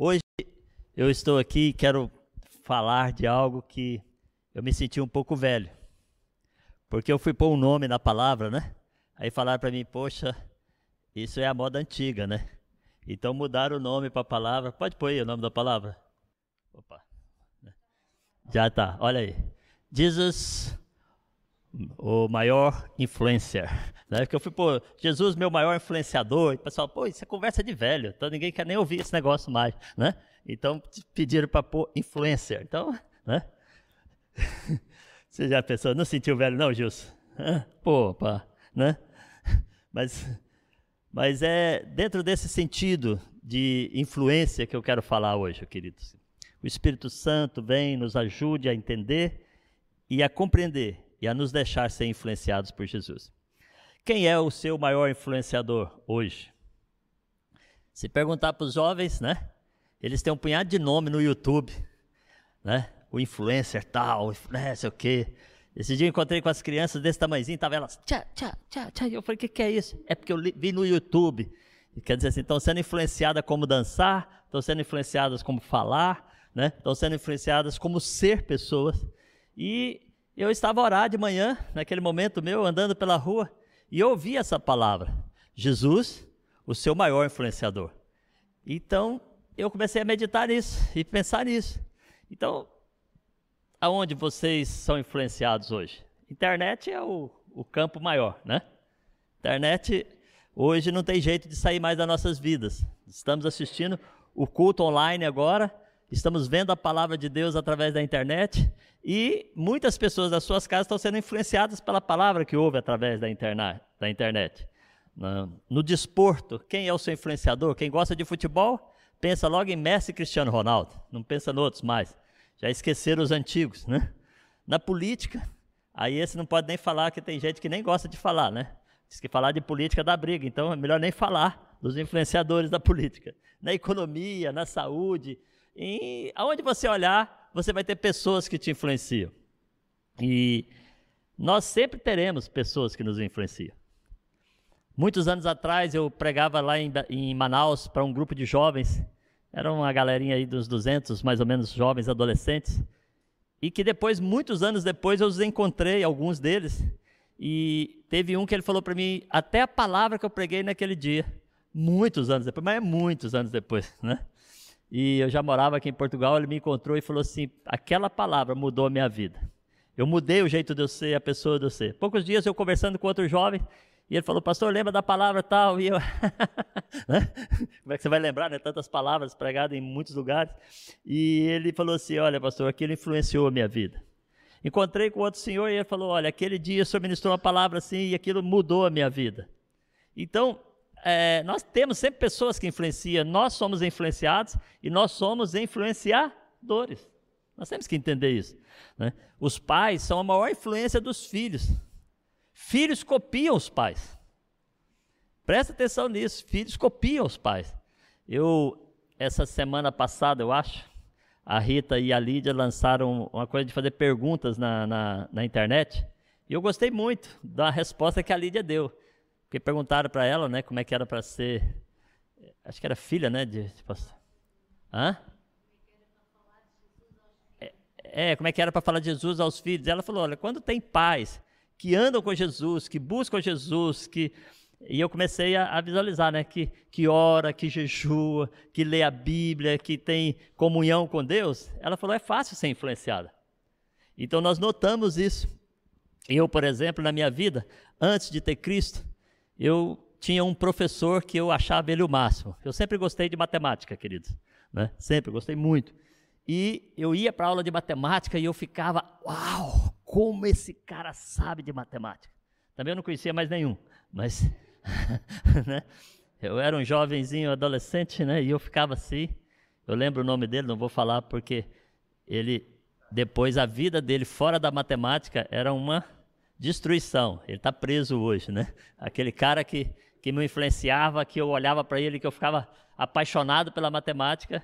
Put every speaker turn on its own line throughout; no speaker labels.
Hoje eu estou aqui e quero falar de algo que eu me senti um pouco velho. Porque eu fui pôr um nome na palavra, né? Aí falaram para mim, poxa, isso é a moda antiga, né? Então mudaram o nome para a palavra. Pode pôr aí o nome da palavra? Opa. Já tá, olha aí. Jesus, o maior influencer. Né? Porque eu fui, pô, Jesus, meu maior influenciador. E o pessoal, pô, isso é conversa de velho. Então ninguém quer nem ouvir esse negócio mais, né? Então pediram para pôr influencer. Então, né? Você já pensou, não sentiu velho não, Gilson? Pô, pá, né? Mas, mas é dentro desse sentido de influência que eu quero falar hoje, queridos. O Espírito Santo vem, nos ajude a entender e a compreender e a nos deixar ser influenciados por Jesus. Quem é o seu maior influenciador hoje? Se perguntar para os jovens, né? Eles têm um punhado de nome no YouTube, né? O influencer tal, né? Sei o quê. Esse dia eu encontrei com as crianças desse tamanhozinho, tava elas, tchá, tchá, tchá, tchá. Eu falei, o que, que é isso? É porque eu vi no YouTube. Quer dizer assim, estão sendo influenciadas como dançar, estão sendo influenciadas como falar, né? Estão sendo influenciadas como ser pessoas. E eu estava a orar de manhã, naquele momento meu, andando pela rua, e ouvi essa palavra: Jesus, o seu maior influenciador. Então, eu comecei a meditar nisso e pensar nisso. Então, aonde vocês são influenciados hoje? Internet é o, o campo maior, né? Internet hoje não tem jeito de sair mais das nossas vidas. Estamos assistindo o culto online agora, estamos vendo a palavra de Deus através da internet e muitas pessoas das suas casas estão sendo influenciadas pela palavra que ouve através da internet. No desporto, quem é o seu influenciador? Quem gosta de futebol, pensa logo em Messi e Cristiano Ronaldo, não pensa em outros mais. Já esqueceram os antigos, né? Na política, aí esse não pode nem falar, que tem gente que nem gosta de falar, né? Diz que falar de política dá briga, então é melhor nem falar dos influenciadores da política. Na economia, na saúde, em aonde você olhar, você vai ter pessoas que te influenciam. E nós sempre teremos pessoas que nos influenciam. Muitos anos atrás eu pregava lá em, em Manaus para um grupo de jovens, era uma galerinha aí dos 200 mais ou menos jovens adolescentes, e que depois, muitos anos depois, eu os encontrei, alguns deles, e teve um que ele falou para mim, até a palavra que eu preguei naquele dia, muitos anos depois, mas é muitos anos depois, né? E eu já morava aqui em Portugal, ele me encontrou e falou assim: aquela palavra mudou a minha vida. Eu mudei o jeito de eu ser, a pessoa de eu ser. Poucos dias eu conversando com outro jovem, e ele falou, pastor, lembra da palavra tal? E eu, como é que você vai lembrar, né? Tantas palavras pregadas em muitos lugares. E ele falou assim, olha, pastor, aquilo influenciou a minha vida. Encontrei com outro senhor e ele falou, olha, aquele dia o senhor ministrou uma palavra assim e aquilo mudou a minha vida. Então, é, nós temos sempre pessoas que influenciam, nós somos influenciados e nós somos influenciadores. Nós temos que entender isso. Né? Os pais são a maior influência dos filhos. Filhos copiam os pais. Presta atenção nisso, filhos copiam os pais. Eu, essa semana passada, eu acho, a Rita e a Lídia lançaram uma coisa de fazer perguntas na, na, na internet. E eu gostei muito da resposta que a Lídia deu. Porque perguntaram para ela, né, como é que era para ser, acho que era filha, né, de, tipo, hã? É, é, como é que era para falar de Jesus aos filhos? Ela falou, olha, quando tem pais que andam com Jesus, que buscam Jesus, que e eu comecei a, a, visualizar, né, que, que ora, que jejua, que lê a Bíblia, que tem comunhão com Deus. Ela falou, é fácil ser influenciada. Então nós notamos isso. Eu, por exemplo, na minha vida, antes de ter Cristo, eu tinha um professor que eu achava ele o máximo. Eu sempre gostei de matemática, queridos, né? Sempre gostei muito. E eu ia para aula de matemática e eu ficava, uau, como esse cara sabe de matemática. Também eu não conhecia mais nenhum, mas né? eu era um jovenzinho adolescente, né? E eu ficava assim. Eu lembro o nome dele, não vou falar porque ele depois a vida dele fora da matemática era uma destruição. Ele está preso hoje, né? Aquele cara que, que me influenciava, que eu olhava para ele, que eu ficava apaixonado pela matemática,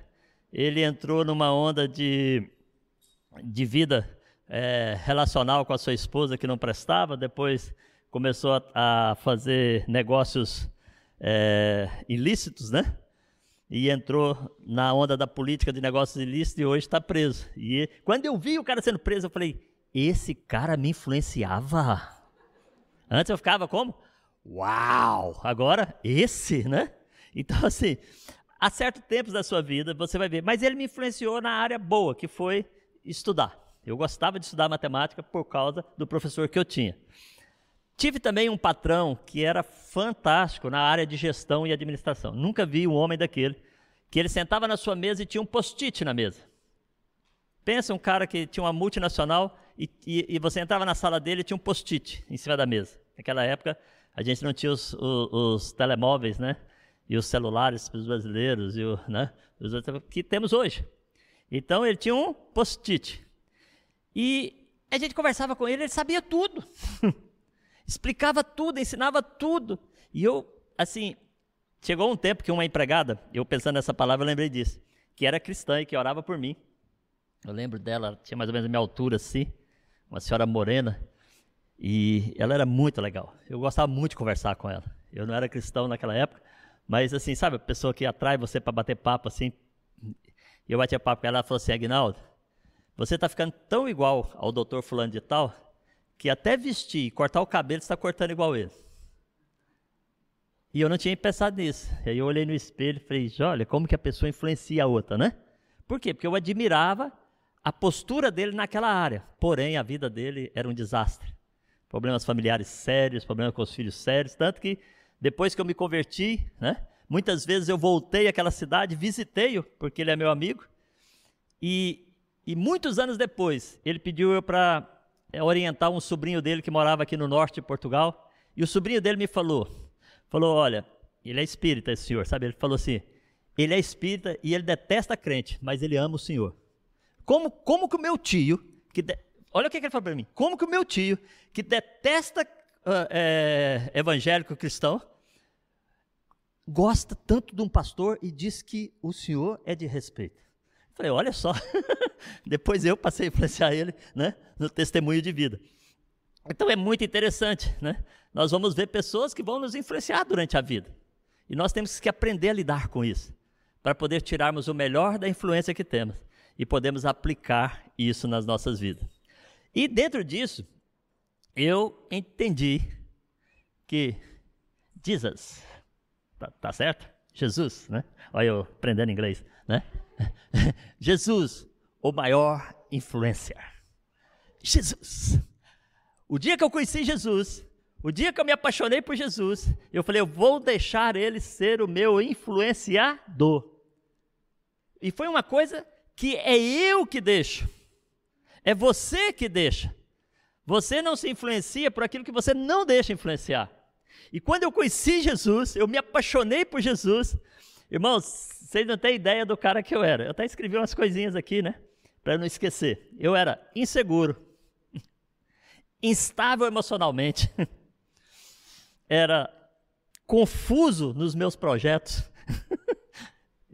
ele entrou numa onda de, de vida é, relacional com a sua esposa que não prestava, depois começou a, a fazer negócios é, ilícitos, né? e entrou na onda da política de negócios ilícitos e hoje está preso. E quando eu vi o cara sendo preso, eu falei: esse cara me influenciava. Antes eu ficava como? Uau! Agora, esse, né? Então, assim, há certos tempos da sua vida você vai ver. Mas ele me influenciou na área boa, que foi estudar. Eu gostava de estudar matemática por causa do professor que eu tinha. Tive também um patrão que era fantástico na área de gestão e administração. Nunca vi um homem daquele que ele sentava na sua mesa e tinha um post-it na mesa. Pensa um cara que tinha uma multinacional e, e, e você entrava na sala dele e tinha um post-it em cima da mesa. Naquela época a gente não tinha os, os, os telemóveis, né? E os celulares para os brasileiros e o, né? Os que temos hoje. Então ele tinha um post-it. E a gente conversava com ele, ele sabia tudo. explicava tudo, ensinava tudo. E eu, assim, chegou um tempo que uma empregada, eu pensando nessa palavra, eu lembrei disso, que era cristã e que orava por mim. Eu lembro dela, tinha mais ou menos a minha altura assim, uma senhora morena, e ela era muito legal. Eu gostava muito de conversar com ela. Eu não era cristão naquela época, mas assim, sabe, a pessoa que atrai você para bater papo assim. Eu batia papo com ela, ela falou assim: Agnaldo, você está ficando tão igual ao doutor Fulano de Tal que até vestir e cortar o cabelo está cortando igual ele. E eu não tinha pensado nisso. E aí eu olhei no espelho e falei, olha, como que a pessoa influencia a outra, né? Por quê? Porque eu admirava a postura dele naquela área. Porém, a vida dele era um desastre. Problemas familiares sérios, problemas com os filhos sérios. Tanto que depois que eu me converti, né? Muitas vezes eu voltei àquela cidade, visitei-o, porque ele é meu amigo. E, e muitos anos depois, ele pediu eu para é, orientar um sobrinho dele que morava aqui no norte de Portugal. E o sobrinho dele me falou, falou, olha, ele é espírita esse senhor, sabe? Ele falou assim, ele é espírita e ele detesta crente, mas ele ama o senhor. Como, como que o meu tio, que de... olha o que, ele falou para mim, como que o meu tio, que detesta uh, é, evangélico cristão, gosta tanto de um pastor e diz que o senhor é de respeito. Falei, olha só, depois eu passei a influenciar ele né, no testemunho de vida. Então é muito interessante, né? Nós vamos ver pessoas que vão nos influenciar durante a vida. E nós temos que aprender a lidar com isso, para poder tirarmos o melhor da influência que temos e podemos aplicar isso nas nossas vidas. E dentro disso, eu entendi que Jesus, tá, tá certo? Jesus, né? Olha eu aprendendo inglês, né? Jesus, o maior influencer. Jesus. O dia que eu conheci Jesus, o dia que eu me apaixonei por Jesus, eu falei, eu vou deixar ele ser o meu influenciador. E foi uma coisa que é eu que deixo. É você que deixa. Você não se influencia por aquilo que você não deixa influenciar. E quando eu conheci Jesus, eu me apaixonei por Jesus. Irmãos, vocês não têm ideia do cara que eu era. Eu até escrevi umas coisinhas aqui, né? Para não esquecer. Eu era inseguro, instável emocionalmente, era confuso nos meus projetos.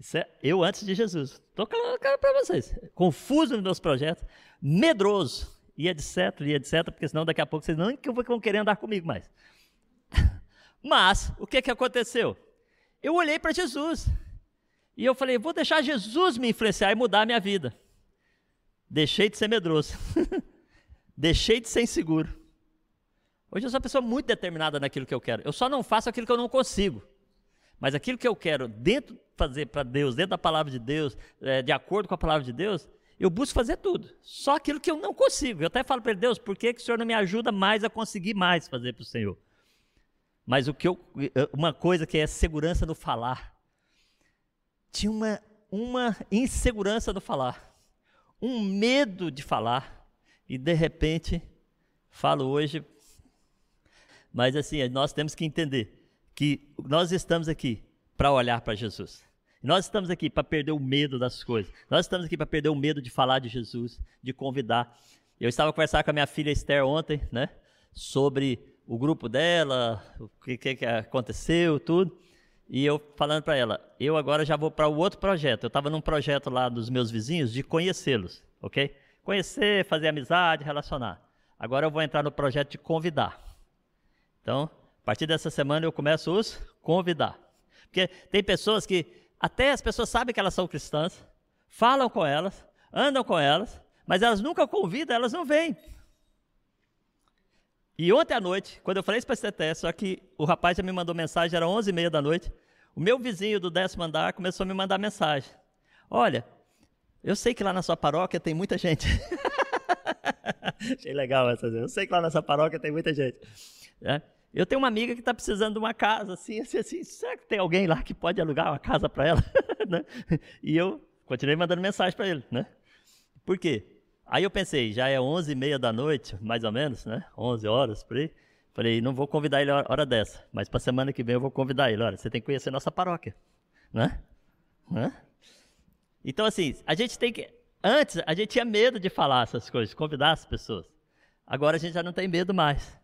Isso é eu antes de Jesus. Estou falando para vocês. Confuso nos meus projetos, medroso, e etc, e etc, porque senão daqui a pouco vocês não vão querer andar comigo mais. Mas, o que, que aconteceu? Eu olhei para Jesus. E eu falei, vou deixar Jesus me influenciar e mudar a minha vida. Deixei de ser medroso. Deixei de ser inseguro. Hoje eu sou uma pessoa muito determinada naquilo que eu quero. Eu só não faço aquilo que eu não consigo. Mas aquilo que eu quero dentro fazer para Deus, dentro da palavra de Deus, é, de acordo com a palavra de Deus, eu busco fazer tudo. Só aquilo que eu não consigo. Eu até falo para Deus, por que, que o Senhor não me ajuda mais a conseguir mais fazer para o Senhor? Mas o que eu, uma coisa que é segurança no falar tinha uma, uma insegurança do falar, um medo de falar, e de repente, falo hoje, mas assim, nós temos que entender que nós estamos aqui para olhar para Jesus. Nós estamos aqui para perder o medo das coisas. Nós estamos aqui para perder o medo de falar de Jesus, de convidar. Eu estava conversando com a minha filha Esther ontem, né, sobre o grupo dela, o que, que aconteceu, tudo. E eu falando para ela, eu agora já vou para o outro projeto. Eu estava num projeto lá dos meus vizinhos de conhecê-los, ok? Conhecer, fazer amizade, relacionar. Agora eu vou entrar no projeto de convidar. Então, a partir dessa semana eu começo os convidar. Porque tem pessoas que até as pessoas sabem que elas são cristãs, falam com elas, andam com elas, mas elas nunca convidam, elas não vêm. E ontem à noite, quando eu falei isso para esse TT, só que o rapaz já me mandou mensagem, era 11h30 da noite, o meu vizinho do décimo andar começou a me mandar mensagem. Olha, eu sei que lá na sua paróquia tem muita gente. Achei legal essa. Eu sei que lá nessa paróquia tem muita gente. É. Eu tenho uma amiga que está precisando de uma casa, assim, assim, assim, será que tem alguém lá que pode alugar uma casa para ela? né? E eu continuei mandando mensagem para ele, né? Por quê? Aí eu pensei, já é 11 e meia da noite, mais ou menos, né? 11 horas, por aí. Falei, não vou convidar ele hora dessa, mas para semana que vem eu vou convidar ele. Olha, você tem que conhecer nossa paróquia, né? né? Então, assim, a gente tem que... Antes, a gente tinha medo de falar essas coisas, convidar as pessoas. Agora a gente já não tem medo mais.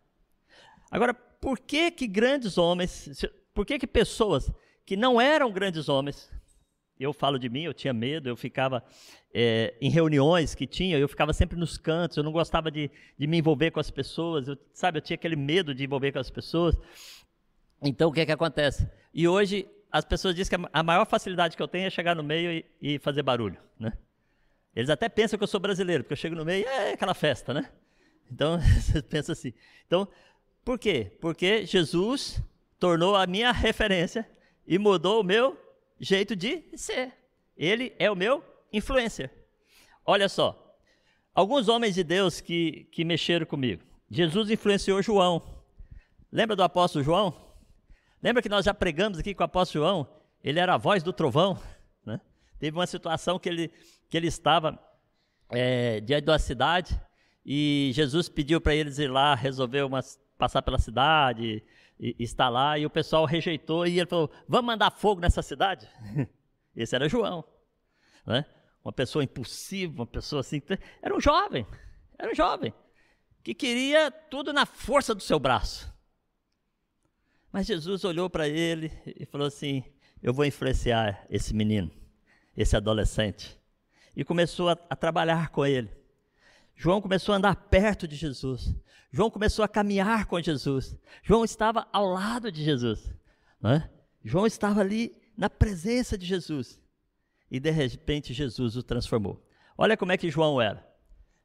Agora, por que que grandes homens, por que que pessoas que não eram grandes homens, eu falo de mim, eu tinha medo, eu ficava é, em reuniões que tinha, eu ficava sempre nos cantos, eu não gostava de, de me envolver com as pessoas, eu, sabe, eu tinha aquele medo de envolver com as pessoas. Então, o que é que acontece? E hoje, as pessoas dizem que a maior facilidade que eu tenho é chegar no meio e, e fazer barulho, né? Eles até pensam que eu sou brasileiro, porque eu chego no meio e é aquela festa, né? Então, você pensa assim. Então, por quê? Porque Jesus tornou a minha referência e mudou o meu jeito de ser. Ele é o meu influencer. Olha só, alguns homens de Deus que, que mexeram comigo. Jesus influenciou João. Lembra do apóstolo João? Lembra que nós já pregamos aqui com o apóstolo João? Ele era a voz do trovão. Né? Teve uma situação que ele, que ele estava é, diante da cidade e Jesus pediu para eles ir lá resolver umas passar pela cidade, e, estar lá, e o pessoal rejeitou, e ele falou: Vamos mandar fogo nessa cidade? Esse era João, né? uma pessoa impulsiva, uma pessoa assim. Era um jovem, era um jovem, que queria tudo na força do seu braço. Mas Jesus olhou para ele e falou assim: Eu vou influenciar esse menino, esse adolescente. E começou a, a trabalhar com ele. João começou a andar perto de Jesus. João começou a caminhar com Jesus. João estava ao lado de Jesus. Né? João estava ali na presença de Jesus. E de repente Jesus o transformou. Olha como é que João era.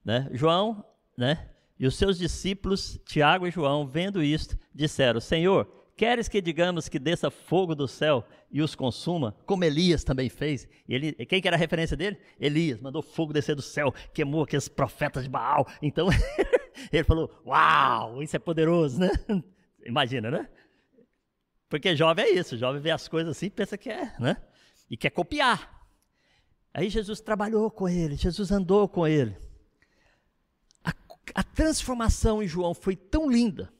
Né? João né? e os seus discípulos, Tiago e João, vendo isto, disseram: Senhor, queres que digamos que desça fogo do céu e os consuma, como Elias também fez? Ele, quem que era a referência dele? Elias, mandou fogo descer do céu, queimou aqueles profetas de Baal. Então, ele falou: Uau, isso é poderoso, né? Imagina, né? Porque jovem é isso, jovem vê as coisas assim pensa que é, né? E quer copiar. Aí Jesus trabalhou com ele, Jesus andou com ele. A, a transformação em João foi tão linda,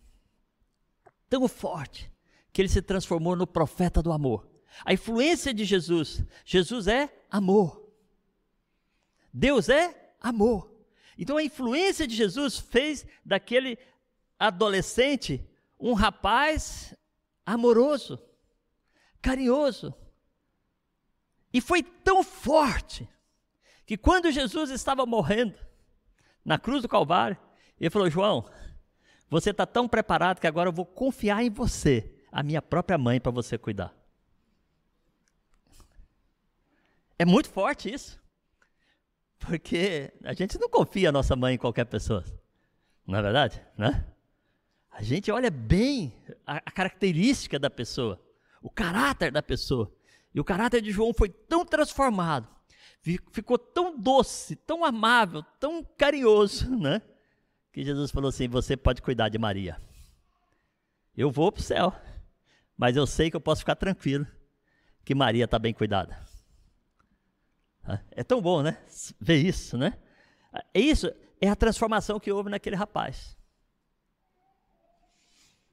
tão forte, que ele se transformou no profeta do amor. A influência de Jesus, Jesus é amor. Deus é amor. Então a influência de Jesus fez daquele adolescente um rapaz amoroso, carinhoso. E foi tão forte que quando Jesus estava morrendo na cruz do Calvário, ele falou: João, você está tão preparado que agora eu vou confiar em você, a minha própria mãe, para você cuidar. É muito forte isso. Porque a gente não confia a nossa mãe em qualquer pessoa. Não é verdade? Né? A gente olha bem a, a característica da pessoa, o caráter da pessoa. E o caráter de João foi tão transformado, ficou tão doce, tão amável, tão carinhoso, né? Que Jesus falou assim: Você pode cuidar de Maria. Eu vou para o céu, mas eu sei que eu posso ficar tranquilo, que Maria está bem cuidada. É tão bom, né? Ver isso, né? É isso, é a transformação que houve naquele rapaz.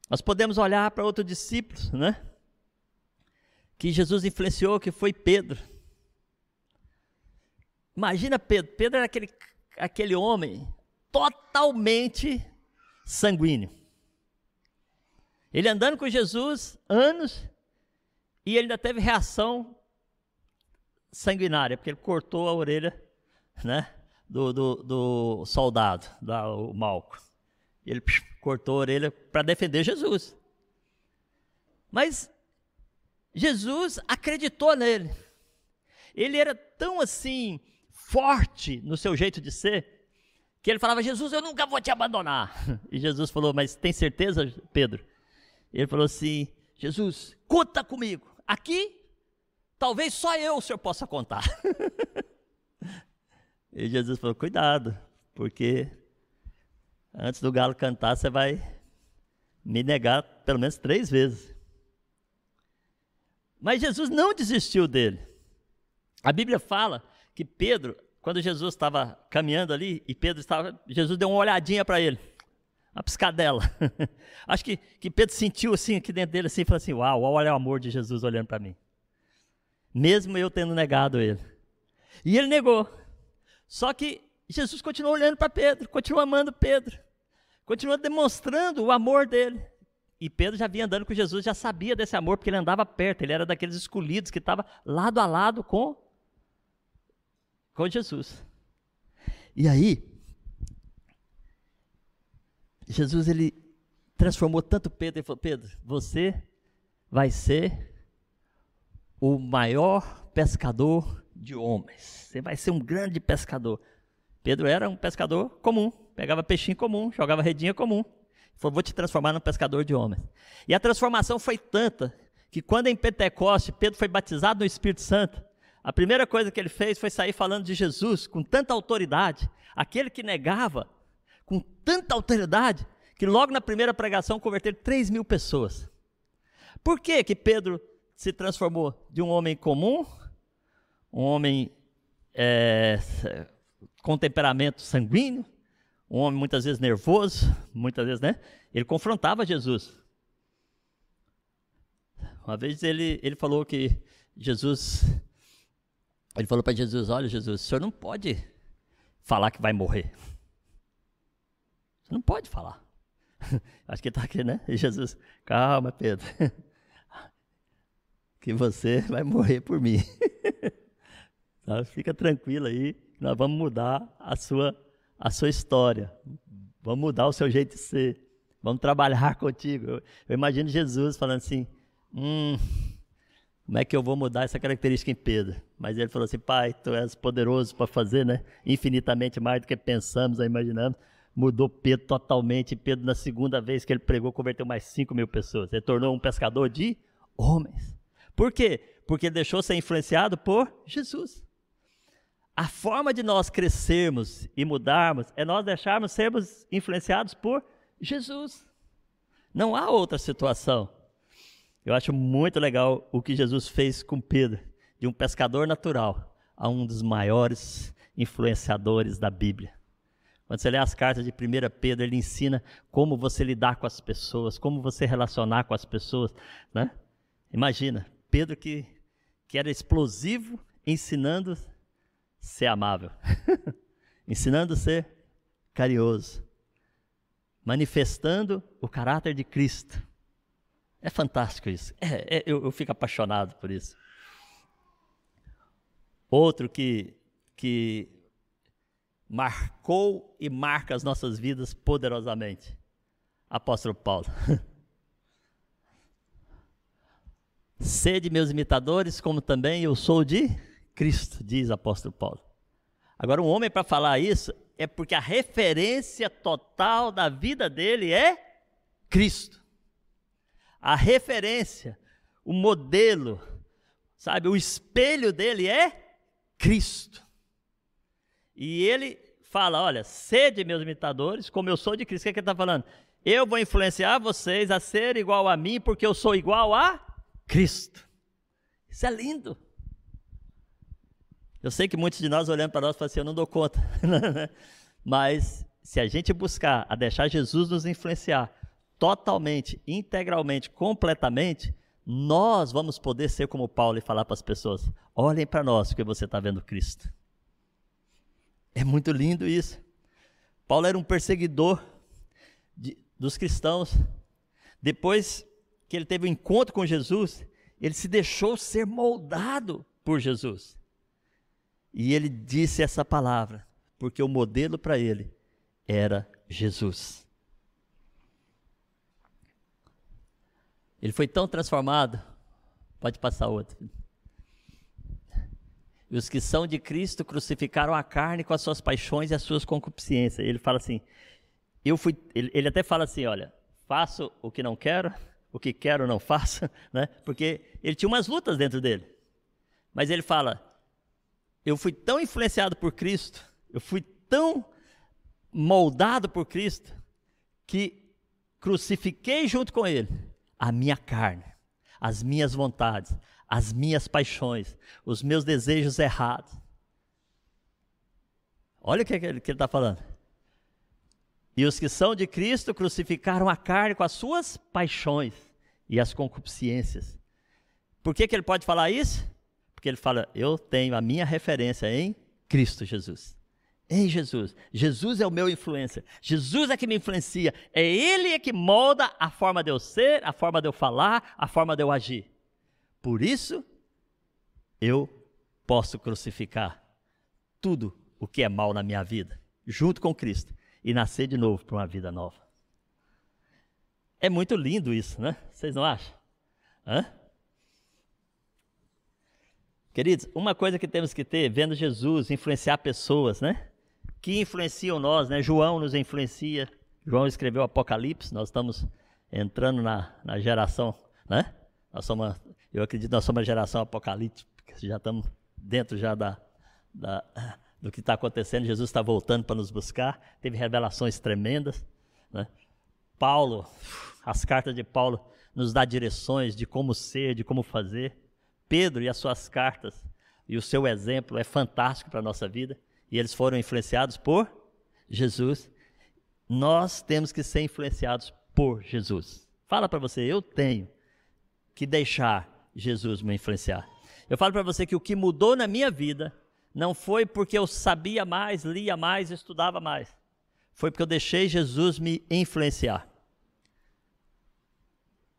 Nós podemos olhar para outro discípulo, né? Que Jesus influenciou, que foi Pedro. Imagina Pedro. Pedro era aquele, aquele homem totalmente sanguíneo. Ele andando com Jesus anos e ele ainda teve reação sanguinária, porque ele cortou a orelha né, do, do, do soldado, da, o Malco. Ele psh, cortou a orelha para defender Jesus. Mas Jesus acreditou nele. ele era tão assim forte no seu jeito de ser, que ele falava: Jesus, eu nunca vou te abandonar. E Jesus falou: Mas tem certeza, Pedro? Ele falou assim: Jesus, conta comigo. Aqui, talvez só eu o senhor possa contar. e Jesus falou: Cuidado, porque antes do galo cantar, você vai me negar pelo menos três vezes. Mas Jesus não desistiu dele. A Bíblia fala que Pedro, quando Jesus estava caminhando ali, e Pedro estava, Jesus deu uma olhadinha para ele, uma piscadela. Acho que, que Pedro sentiu assim aqui dentro dele assim, falou assim: Uau, olha o amor de Jesus olhando para mim. Mesmo eu tendo negado ele. E ele negou. Só que Jesus continuou olhando para Pedro, continuou amando Pedro, continuou demonstrando o amor dele. E Pedro já vinha andando com Jesus, já sabia desse amor, porque ele andava perto, ele era daqueles escolhidos que estava lado a lado com, com Jesus. E aí, Jesus ele transformou tanto Pedro, ele falou: Pedro, você vai ser o maior pescador de homens. Você vai ser um grande pescador. Pedro era um pescador comum, pegava peixinho comum, jogava redinha comum falou: Vou te transformar num pescador de homens. E a transformação foi tanta que quando em Pentecoste Pedro foi batizado no Espírito Santo, a primeira coisa que ele fez foi sair falando de Jesus com tanta autoridade, aquele que negava com tanta autoridade, que logo na primeira pregação converteu 3 mil pessoas. Por que, que Pedro se transformou de um homem comum, um homem é, com temperamento sanguíneo, um homem muitas vezes nervoso, muitas vezes, né? Ele confrontava Jesus. Uma vez ele, ele falou que Jesus, ele falou para Jesus: Olha, Jesus, o senhor não pode falar que vai morrer. Você não pode falar. Acho que está aqui, né? E Jesus, calma, Pedro. que você vai morrer por mim. Então, fica tranquilo aí, nós vamos mudar a sua a sua história. Vamos mudar o seu jeito de ser. Vamos trabalhar contigo. Eu, eu imagino Jesus falando assim: hum, como é que eu vou mudar essa característica em Pedro? Mas ele falou assim: Pai, tu és poderoso para fazer, né? Infinitamente mais do que pensamos ou imaginamos. Mudou Pedro totalmente. Pedro, na segunda vez que ele pregou, converteu mais 5 mil pessoas. Ele tornou um pescador de homens. Por quê? Porque deixou ser influenciado por Jesus. A forma de nós crescermos e mudarmos é nós deixarmos sermos influenciados por Jesus. Não há outra situação. Eu acho muito legal o que Jesus fez com Pedro, de um pescador natural a um dos maiores influenciadores da Bíblia. Quando você lê as cartas de 1 Pedro, ele ensina como você lidar com as pessoas, como você relacionar com as pessoas. Né? Imagina, Pedro que, que era explosivo, ensinando ser amável, ensinando ser carinhoso, manifestando o caráter de Cristo. É fantástico isso. É, é, eu, eu fico apaixonado por isso. Outro que, que marcou e marca as nossas vidas poderosamente. Apóstolo Paulo. Sede meus imitadores, como também eu sou de Cristo, diz o apóstolo Paulo. Agora, um homem para falar isso é porque a referência total da vida dele é Cristo. A referência, o modelo, sabe, o espelho dele é Cristo. E ele fala: olha, sede meus imitadores, como eu sou de Cristo. O que, é que ele está falando? Eu vou influenciar vocês a ser igual a mim, porque eu sou igual a Cristo. Isso é lindo. Eu sei que muitos de nós olhando para nós falam assim, eu não dou conta. Mas se a gente buscar a deixar Jesus nos influenciar totalmente, integralmente, completamente, nós vamos poder ser como Paulo e falar para as pessoas: olhem para nós, porque você está vendo Cristo. É muito lindo isso. Paulo era um perseguidor de, dos cristãos. Depois que ele teve um encontro com Jesus, ele se deixou ser moldado por Jesus. E ele disse essa palavra, porque o modelo para ele era Jesus. Ele foi tão transformado. Pode passar outro. E os que são de Cristo crucificaram a carne com as suas paixões e as suas concupiscências. Ele fala assim, eu fui, ele, ele até fala assim, olha, faço o que não quero, o que quero não faço, né? Porque ele tinha umas lutas dentro dele. Mas ele fala, eu fui tão influenciado por Cristo, eu fui tão moldado por Cristo, que crucifiquei junto com ele a minha carne, as minhas vontades, as minhas paixões, os meus desejos errados. Olha o que, ele está falando. E os que são de Cristo crucificaram a carne com as suas paixões e as concupiscências. Por que, que ele pode falar isso? Porque ele fala: Eu tenho a minha referência em Cristo Jesus. Em Jesus. Jesus é o meu influência. Jesus é que me influencia. É Ele é que molda a forma de eu ser, a forma de eu falar, a forma de eu agir. Por isso, eu posso crucificar tudo o que é mal na minha vida, junto com Cristo, e nascer de novo para uma vida nova. É muito lindo isso, né? Vocês não acham? Hã? Queridos, uma coisa que temos que ter, vendo Jesus influenciar pessoas, né? Que influenciam nós, né? João nos influencia. João escreveu Apocalipse, nós estamos entrando na, na geração, né? Nós somos eu acredito que nós somos uma geração apocalíptica, já estamos dentro já da, da do que está acontecendo. Jesus está voltando para nos buscar. Teve revelações tremendas. Né? Paulo, as cartas de Paulo nos dá direções de como ser, de como fazer. Pedro e as suas cartas e o seu exemplo é fantástico para a nossa vida. E eles foram influenciados por Jesus. Nós temos que ser influenciados por Jesus. Fala para você, eu tenho que deixar Jesus me influenciar. Eu falo para você que o que mudou na minha vida não foi porque eu sabia mais, lia mais, estudava mais. Foi porque eu deixei Jesus me influenciar.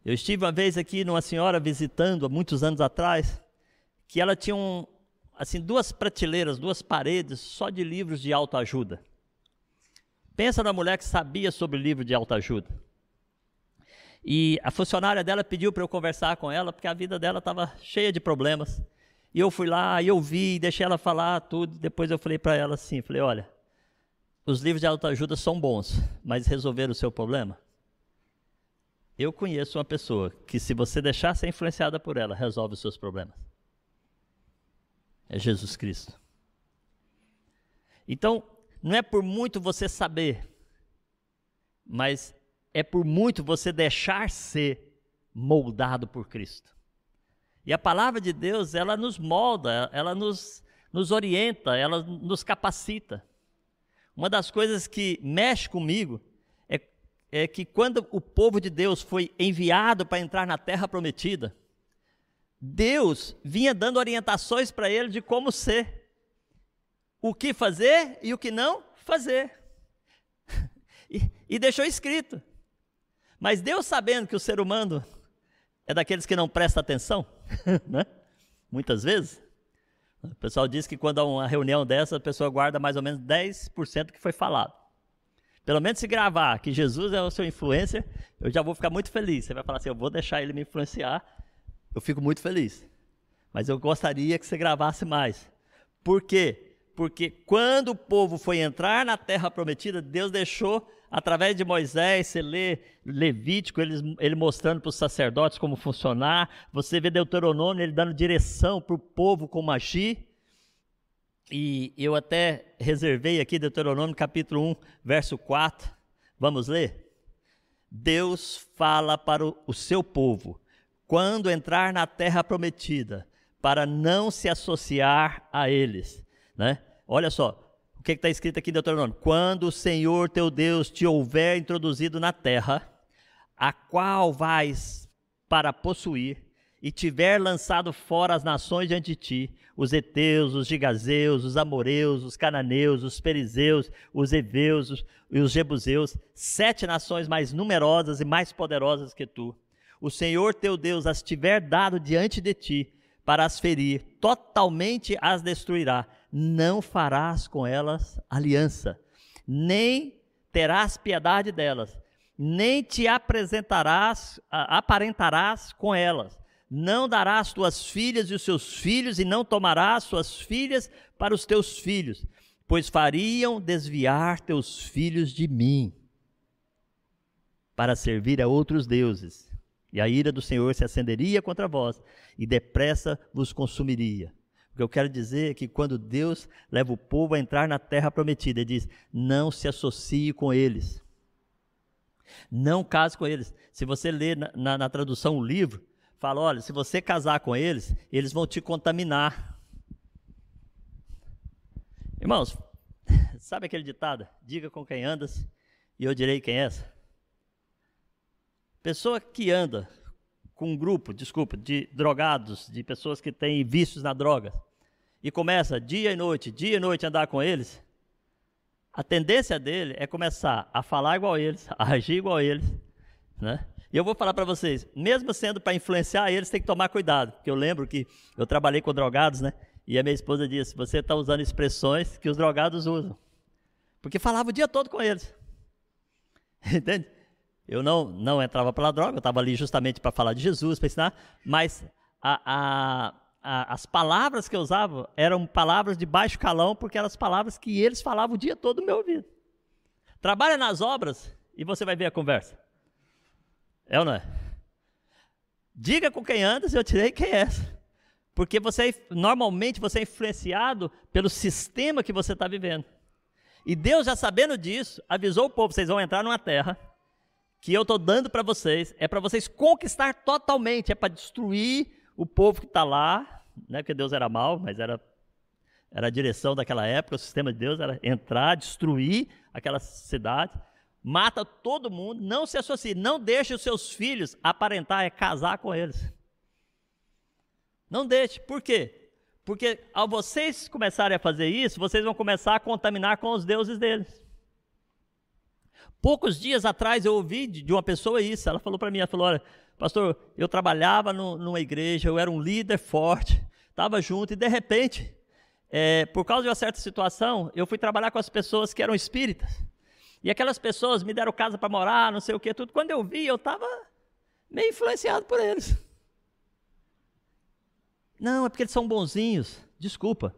Eu estive uma vez aqui numa senhora visitando, há muitos anos atrás, que ela tinha um, assim, duas prateleiras, duas paredes só de livros de autoajuda. Pensa na mulher que sabia sobre livro de autoajuda. E a funcionária dela pediu para eu conversar com ela, porque a vida dela estava cheia de problemas. E eu fui lá, eu vi, deixei ela falar tudo. Depois eu falei para ela assim, falei, olha, os livros de autoajuda são bons, mas resolveram o seu problema? Eu conheço uma pessoa que se você deixar ser influenciada por ela, resolve os seus problemas. É Jesus Cristo. Então, não é por muito você saber, mas é por muito você deixar ser moldado por Cristo. E a palavra de Deus, ela nos molda, ela nos, nos orienta, ela nos capacita. Uma das coisas que mexe comigo é, é que quando o povo de Deus foi enviado para entrar na terra prometida, Deus vinha dando orientações para ele de como ser, o que fazer e o que não fazer. E, e deixou escrito. Mas Deus sabendo que o ser humano é daqueles que não presta atenção, né? Muitas vezes. O pessoal diz que quando há uma reunião dessa, a pessoa guarda mais ou menos 10% do que foi falado. Pelo menos se gravar que Jesus é o seu influencer, eu já vou ficar muito feliz. Você vai falar assim, eu vou deixar ele me influenciar. Eu fico muito feliz. Mas eu gostaria que você gravasse mais. Por quê? Porque quando o povo foi entrar na terra prometida, Deus deixou através de Moisés, você lê Levítico, ele, ele mostrando para os sacerdotes como funcionar, você vê Deuteronômio, ele dando direção para o povo como agir. E eu até reservei aqui Deuteronômio capítulo 1, verso 4. Vamos ler? Deus fala para o, seu povo, quando entrar na terra prometida, para não se associar a eles. Né? Olha só, o que está escrito aqui em Deuteronômio? Quando o Senhor teu Deus te houver introduzido na terra, a qual vais para possuir, e tiver lançado fora as nações diante de ti, os heteus, os gigazeus, os amoreus, os cananeus, os perizeus, os heveus e os jebuseus, sete nações mais numerosas e mais poderosas que tu. O Senhor teu Deus as tiver dado diante de ti, para as ferir, totalmente as destruirá não farás com elas aliança, nem terás piedade delas, nem te apresentarás, aparentarás com elas, Não darás tuas filhas e os seus filhos, e não tomarás suas filhas para os teus filhos, pois fariam desviar teus filhos de mim, para servir a outros deuses. E a ira do Senhor se acenderia contra vós, e depressa vos consumiria. Que eu quero dizer é que quando Deus leva o povo a entrar na terra prometida, ele diz: não se associe com eles. Não case com eles. Se você ler na, na, na tradução o livro, fala: olha, se você casar com eles, eles vão te contaminar. Irmãos, sabe aquele ditado? Diga com quem andas e eu direi quem és. Pessoa que anda com um grupo, desculpa, de drogados, de pessoas que têm vícios na droga, e começa dia e noite, dia e noite andar com eles, a tendência dele é começar a falar igual a eles, a agir igual a eles, né? E eu vou falar para vocês, mesmo sendo para influenciar eles, tem que tomar cuidado, porque eu lembro que eu trabalhei com drogados, né? E a minha esposa disse: você está usando expressões que os drogados usam, porque falava o dia todo com eles, entende? Eu não não entrava pela droga, eu estava ali justamente para falar de Jesus, para ensinar, mas a, a a, as palavras que eu usava eram palavras de baixo calão, porque eram as palavras que eles falavam o dia todo no meu ouvido. Trabalha nas obras e você vai ver a conversa. É ou não é? Diga com quem andas, eu tirei quem é. Porque você normalmente você é influenciado pelo sistema que você está vivendo. E Deus, já sabendo disso, avisou o povo: vocês vão entrar numa terra que eu estou dando para vocês, é para vocês conquistar totalmente, é para destruir o povo que está lá, não é porque Deus era mal, mas era, era a direção daquela época, o sistema de Deus era entrar, destruir aquela cidade, mata todo mundo, não se associe, não deixe os seus filhos aparentar, é casar com eles. Não deixe, por quê? Porque ao vocês começarem a fazer isso, vocês vão começar a contaminar com os deuses deles. Poucos dias atrás eu ouvi de uma pessoa isso, ela falou para mim, ela falou, olha, Pastor, eu trabalhava no, numa igreja, eu era um líder forte, estava junto, e de repente, é, por causa de uma certa situação, eu fui trabalhar com as pessoas que eram espíritas. E aquelas pessoas me deram casa para morar, não sei o que, tudo. Quando eu vi, eu estava meio influenciado por eles. Não, é porque eles são bonzinhos. Desculpa.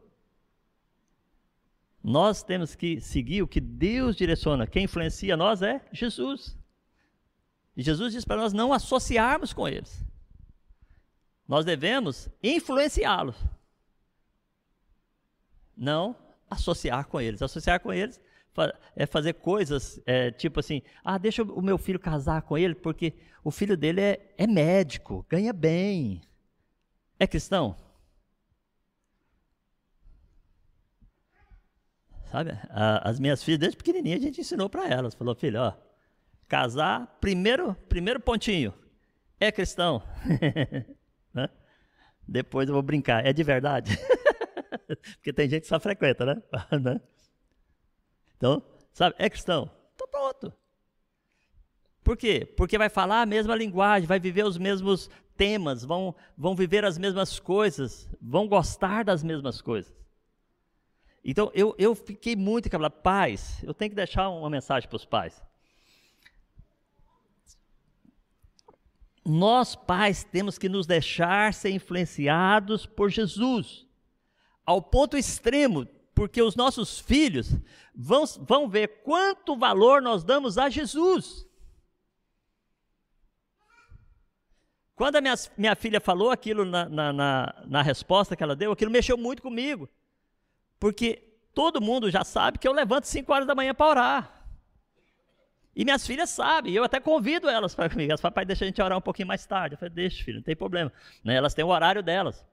Nós temos que seguir o que Deus direciona. Quem influencia nós é Jesus. E Jesus diz para nós não associarmos com eles. Nós devemos influenciá-los. Não associar com eles. Associar com eles é fazer coisas é, tipo assim: ah, deixa o meu filho casar com ele, porque o filho dele é, é médico, ganha bem. É cristão? Sabe? as minhas filhas, desde pequenininha, a gente ensinou para elas. Falou, filho, ó Casar, primeiro, primeiro pontinho, é cristão. né? Depois eu vou brincar, é de verdade. Porque tem gente que só frequenta, né? né? então, sabe, é cristão. Então pronto. Por quê? Porque vai falar a mesma linguagem, vai viver os mesmos temas, vão, vão viver as mesmas coisas, vão gostar das mesmas coisas. Então eu, eu fiquei muito cabulado. Pais, eu tenho que deixar uma mensagem para os pais. Nós pais temos que nos deixar ser influenciados por Jesus, ao ponto extremo, porque os nossos filhos vão, vão ver quanto valor nós damos a Jesus. Quando a minha, minha filha falou aquilo na, na, na, na resposta que ela deu, aquilo mexeu muito comigo, porque todo mundo já sabe que eu levanto 5 horas da manhã para orar. E minhas filhas sabem, eu até convido elas para comigo. Elas falam, pai, deixa a gente orar um pouquinho mais tarde. Eu falei, deixa, filho, não tem problema. Né? Elas têm o horário delas.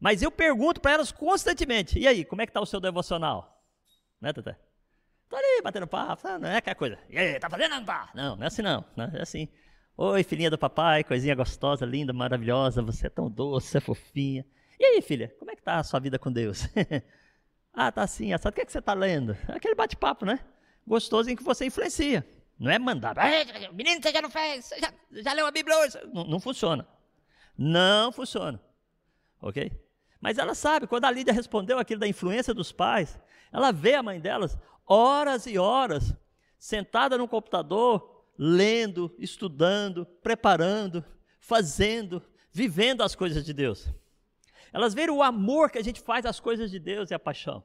Mas eu pergunto para elas constantemente: e aí, como é que está o seu devocional? Né, Tete? Estou ali batendo papo, não é aquela coisa. E aí, tá fazendo? Não tá? Não, não é assim não. Né? É assim. Oi, filhinha do papai, coisinha gostosa, linda, maravilhosa, você é tão doce, é fofinha. E aí, filha, como é que tá a sua vida com Deus? ah, tá assim, assado. O que, é que você está lendo? Aquele bate-papo, né? Gostoso em que você influencia. Não é mandar, menino, você já não fez, você já, já leu a Bíblia hoje. Não, não, funciona. Não funciona. Ok? Mas ela sabe, quando a Lídia respondeu aquilo da influência dos pais, ela vê a mãe delas horas e horas, sentada no computador, lendo, estudando, preparando, fazendo, vivendo as coisas de Deus. Elas veem o amor que a gente faz às coisas de Deus e a paixão.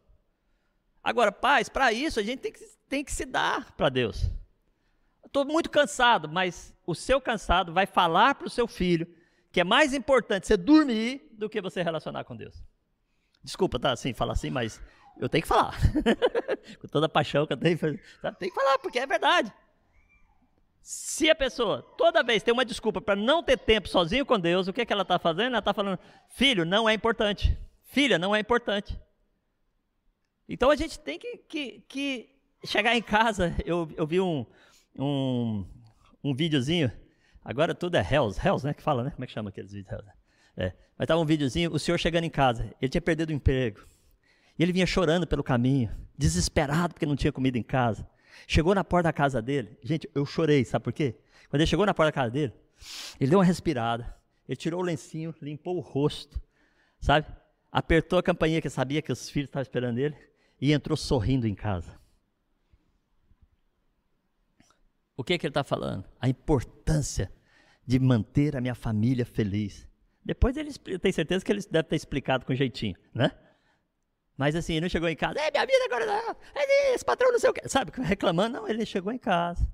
Agora, pais, para isso a gente tem que, tem que se dar para Deus. Estou muito cansado, mas o seu cansado vai falar para o seu filho que é mais importante você dormir do que você relacionar com Deus. Desculpa, tá assim, falar assim, mas eu tenho que falar. com toda a paixão que eu tenho, sabe? tem que falar, porque é verdade. Se a pessoa toda vez tem uma desculpa para não ter tempo sozinho com Deus, o que, é que ela está fazendo? Ela está falando, filho, não é importante. Filha, não é importante. Então a gente tem que, que, que chegar em casa. Eu, eu vi um, um, um videozinho, agora tudo é Hells, Hells, né? Que fala, né? Como é que chama aqueles vídeos? É. Mas estava um videozinho, o senhor chegando em casa, ele tinha perdido o emprego. E ele vinha chorando pelo caminho, desesperado porque não tinha comida em casa. Chegou na porta da casa dele, gente, eu chorei, sabe por quê? Quando ele chegou na porta da casa dele, ele deu uma respirada, ele tirou o lencinho, limpou o rosto, sabe? Apertou a campainha que sabia que os filhos estavam esperando ele e entrou sorrindo em casa. O que, que ele está falando? A importância de manter a minha família feliz. Depois ele tem certeza que ele deve ter explicado com jeitinho, né? Mas assim, ele não chegou em casa, é minha vida agora não, é esse patrão não sei o quê, sabe, reclamando, não, ele chegou em casa,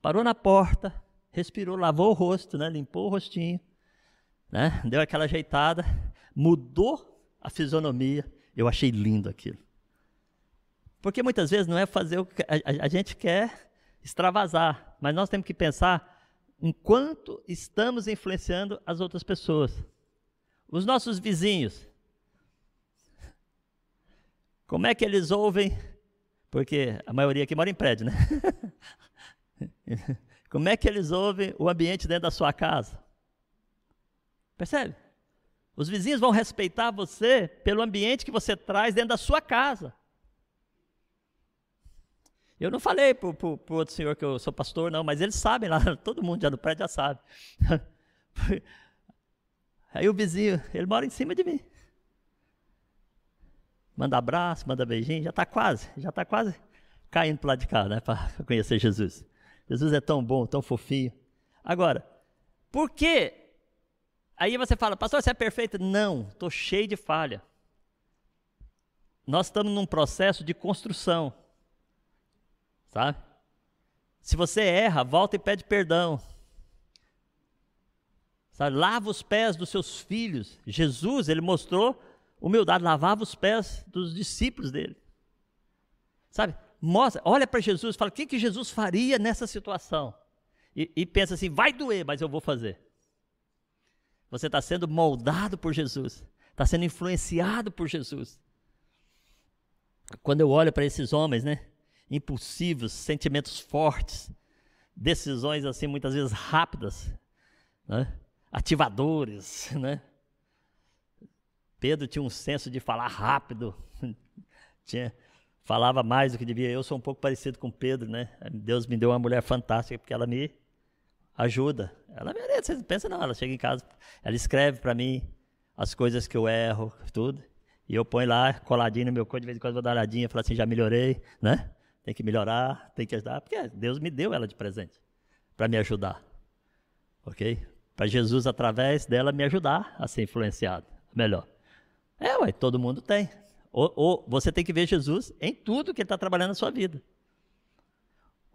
parou na porta, respirou, lavou o rosto, né, limpou o rostinho, né, deu aquela ajeitada, mudou a fisionomia, eu achei lindo aquilo. Porque muitas vezes não é fazer o que a, a, a gente quer extravasar, mas nós temos que pensar em quanto estamos influenciando as outras pessoas. Os nossos vizinhos, como é que eles ouvem? Porque a maioria aqui mora em prédio, né? Como é que eles ouvem o ambiente dentro da sua casa? Percebe? Os vizinhos vão respeitar você pelo ambiente que você traz dentro da sua casa. Eu não falei para o outro senhor que eu sou pastor, não, mas eles sabem lá, todo mundo já no prédio já sabe. Aí o vizinho, ele mora em cima de mim manda abraço, manda beijinho, já está quase, já está quase caindo para lado de cá, né, para conhecer Jesus. Jesus é tão bom, tão fofinho. Agora, por que? Aí você fala, pastor, você é perfeito? Não, estou cheio de falha. Nós estamos num processo de construção, sabe? Se você erra, volta e pede perdão. Sabe? Lava os pés dos seus filhos. Jesus, ele mostrou humildade, lavava os pés dos discípulos dele. Sabe? Mostra, olha para Jesus, fala o que, que Jesus faria nessa situação. E, e pensa assim: vai doer, mas eu vou fazer. Você está sendo moldado por Jesus, está sendo influenciado por Jesus. Quando eu olho para esses homens, né, impulsivos, sentimentos fortes, decisões assim muitas vezes rápidas, né, ativadores, né, Pedro tinha um senso de falar rápido, tinha, falava mais do que devia. Eu sou um pouco parecido com Pedro, né? Deus me deu uma mulher fantástica porque ela me ajuda. Ela merece, você pensa não, ela chega em casa, ela escreve para mim as coisas que eu erro, tudo. E eu ponho lá, coladinho no meu corpo, de vez em quando vou dar uma olhadinha, falo assim, já melhorei, né? Tem que melhorar, tem que ajudar, porque Deus me deu ela de presente para me ajudar. OK? Para Jesus através dela me ajudar a ser influenciado melhor. É, ué, todo mundo tem. Ou, ou, você tem que ver Jesus em tudo que ele está trabalhando na sua vida.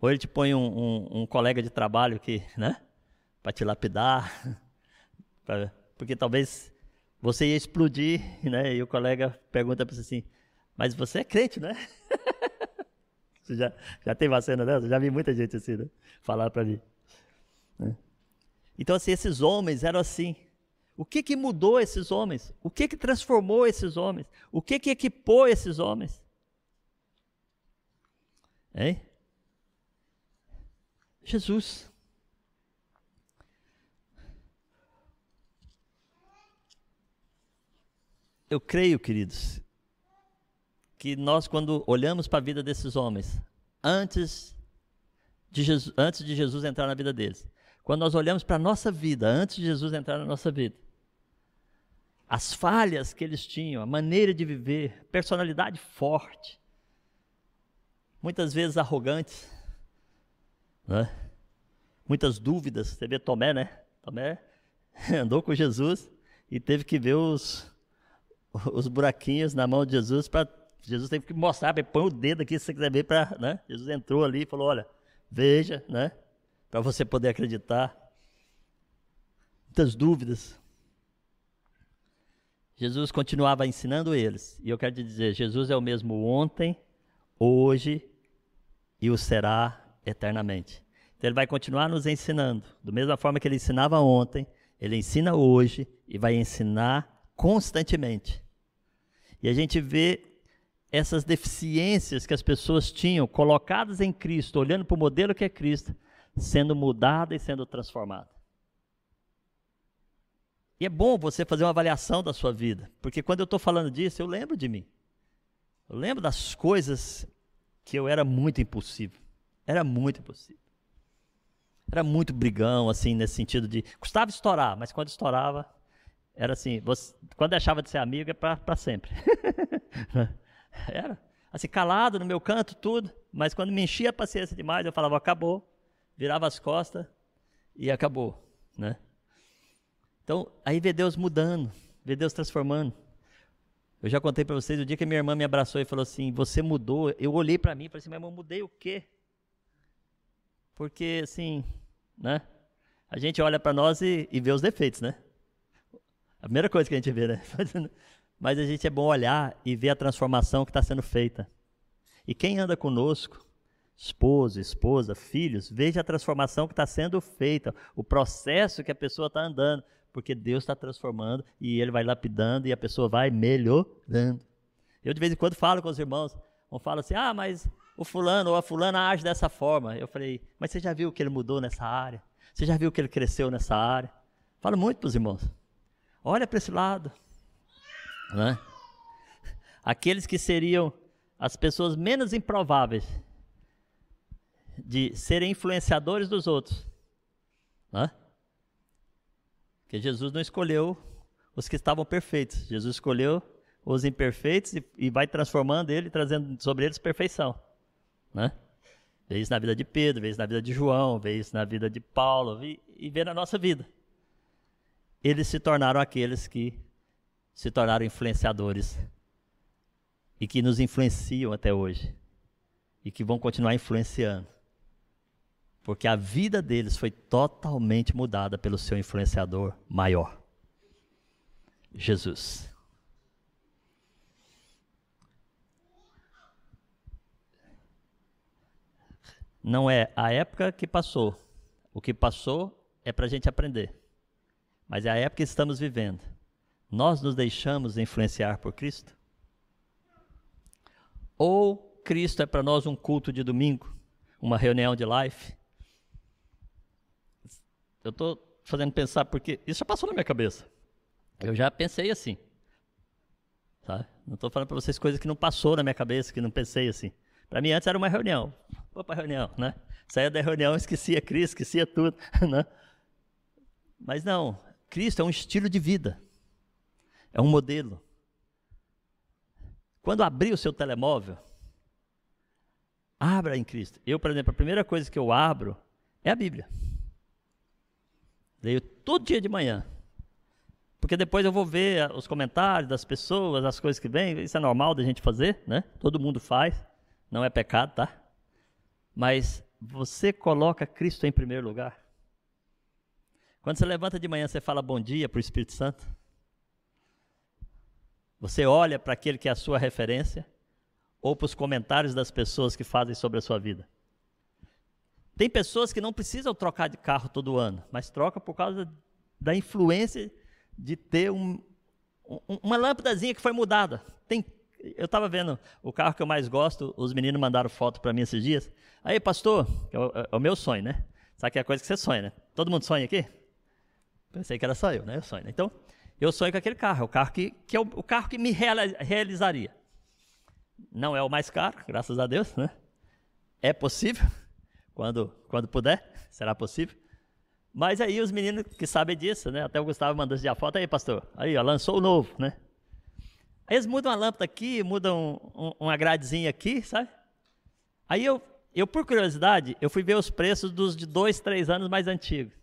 Ou ele te põe um, um, um colega de trabalho que, né, para te lapidar, pra, porque talvez você ia explodir, né, e o colega pergunta para você assim, mas você é crente, né? você já, já teve uma cena dessa? Já vi muita gente assim, né, falar para mim. Né? Então, assim, esses homens eram assim. O que, que mudou esses homens? O que, que transformou esses homens? O que, que equipou esses homens? Hein? Jesus. Eu creio, queridos, que nós, quando olhamos para a vida desses homens, antes de, Jesus, antes de Jesus entrar na vida deles, quando nós olhamos para a nossa vida, antes de Jesus entrar na nossa vida, as falhas que eles tinham, a maneira de viver, personalidade forte, muitas vezes arrogantes, né? muitas dúvidas. Você vê Tomé, né? Tomé andou com Jesus e teve que ver os, os buraquinhos na mão de Jesus para Jesus teve que mostrar, põe o dedo aqui se você quiser ver para, né? Jesus entrou ali e falou, olha, veja, né? Para você poder acreditar. Muitas dúvidas. Jesus continuava ensinando eles. E eu quero te dizer, Jesus é o mesmo ontem, hoje e o será eternamente. Então ele vai continuar nos ensinando, da mesma forma que ele ensinava ontem, ele ensina hoje e vai ensinar constantemente. E a gente vê essas deficiências que as pessoas tinham colocadas em Cristo, olhando para o modelo que é Cristo, sendo mudada e sendo transformada. E é bom você fazer uma avaliação da sua vida, porque quando eu estou falando disso, eu lembro de mim. Eu lembro das coisas que eu era muito impulsivo. Era muito impulsivo. Era muito brigão, assim, nesse sentido de. Custava estourar, mas quando estourava, era assim: você, quando deixava de ser amigo, é para sempre. Era. Assim, calado no meu canto, tudo. Mas quando me enchia a paciência demais, eu falava, acabou. Virava as costas e acabou, né? Então, aí vê Deus mudando, vê Deus transformando. Eu já contei para vocês o dia que minha irmã me abraçou e falou assim: Você mudou. Eu olhei para mim e falei assim: Minha irmã, mudei o quê? Porque, assim, né? A gente olha para nós e, e vê os defeitos, né? A primeira coisa que a gente vê, né? mas a gente é bom olhar e ver a transformação que está sendo feita. E quem anda conosco, esposo, esposa, filhos, veja a transformação que está sendo feita, o processo que a pessoa está andando, porque Deus está transformando e Ele vai lapidando e a pessoa vai melhorando. Eu de vez em quando falo com os irmãos, fala assim, ah, mas o fulano ou a fulana age dessa forma. Eu falei, mas você já viu que ele mudou nessa área? Você já viu que ele cresceu nessa área? Falo muito para os irmãos. Olha para esse lado, né? Aqueles que seriam as pessoas menos improváveis de serem influenciadores dos outros. Né? Porque Jesus não escolheu os que estavam perfeitos. Jesus escolheu os imperfeitos e, e vai transformando ele, trazendo sobre eles perfeição. Né? Vê isso na vida de Pedro, vê isso na vida de João, vê isso na vida de Paulo e, e vê na nossa vida. Eles se tornaram aqueles que se tornaram influenciadores e que nos influenciam até hoje e que vão continuar influenciando. Porque a vida deles foi totalmente mudada pelo seu influenciador maior, Jesus. Não é a época que passou. O que passou é para a gente aprender. Mas é a época que estamos vivendo. Nós nos deixamos influenciar por Cristo? Ou Cristo é para nós um culto de domingo, uma reunião de life? Eu estou fazendo pensar porque isso já passou na minha cabeça. Eu já pensei assim. Sabe? Não estou falando para vocês coisas que não passou na minha cabeça, que não pensei assim. Para mim antes era uma reunião. Vou para reunião, né? Saía da reunião, esquecia Cristo, esquecia tudo, né? Mas não, Cristo é um estilo de vida. É um modelo. Quando abrir o seu telemóvel, abra em Cristo. Eu, por exemplo, a primeira coisa que eu abro é a Bíblia. Leio todo dia de manhã. Porque depois eu vou ver os comentários das pessoas, as coisas que vêm. Isso é normal da gente fazer, né? Todo mundo faz. Não é pecado, tá? Mas você coloca Cristo em primeiro lugar. Quando você levanta de manhã, você fala bom dia para o Espírito Santo. Você olha para aquele que é a sua referência ou para os comentários das pessoas que fazem sobre a sua vida? Tem pessoas que não precisam trocar de carro todo ano, mas troca por causa da influência de ter um, um, uma lâmpadazinha que foi mudada. Tem, eu estava vendo o carro que eu mais gosto, os meninos mandaram foto para mim esses dias. Aí, pastor, é o, é o, meu sonho, né? Sabe que é a coisa que você sonha, né? Todo mundo sonha aqui? Pensei que era só eu, né? Eu sonho. Né? Então, eu sonho com aquele carro, é o carro que, que é o, o carro que me realizaria. Não é o mais caro, graças a Deus, né? É possível, quando, quando puder, será possível. Mas aí os meninos que sabem disso, né? Até o Gustavo mandou a foto aí, pastor. Aí, ó, lançou o novo, né? Aí eles mudam uma lâmpada aqui, mudam um, uma gradezinha aqui, sabe? Aí eu, eu, por curiosidade, eu fui ver os preços dos de dois, três anos mais antigos.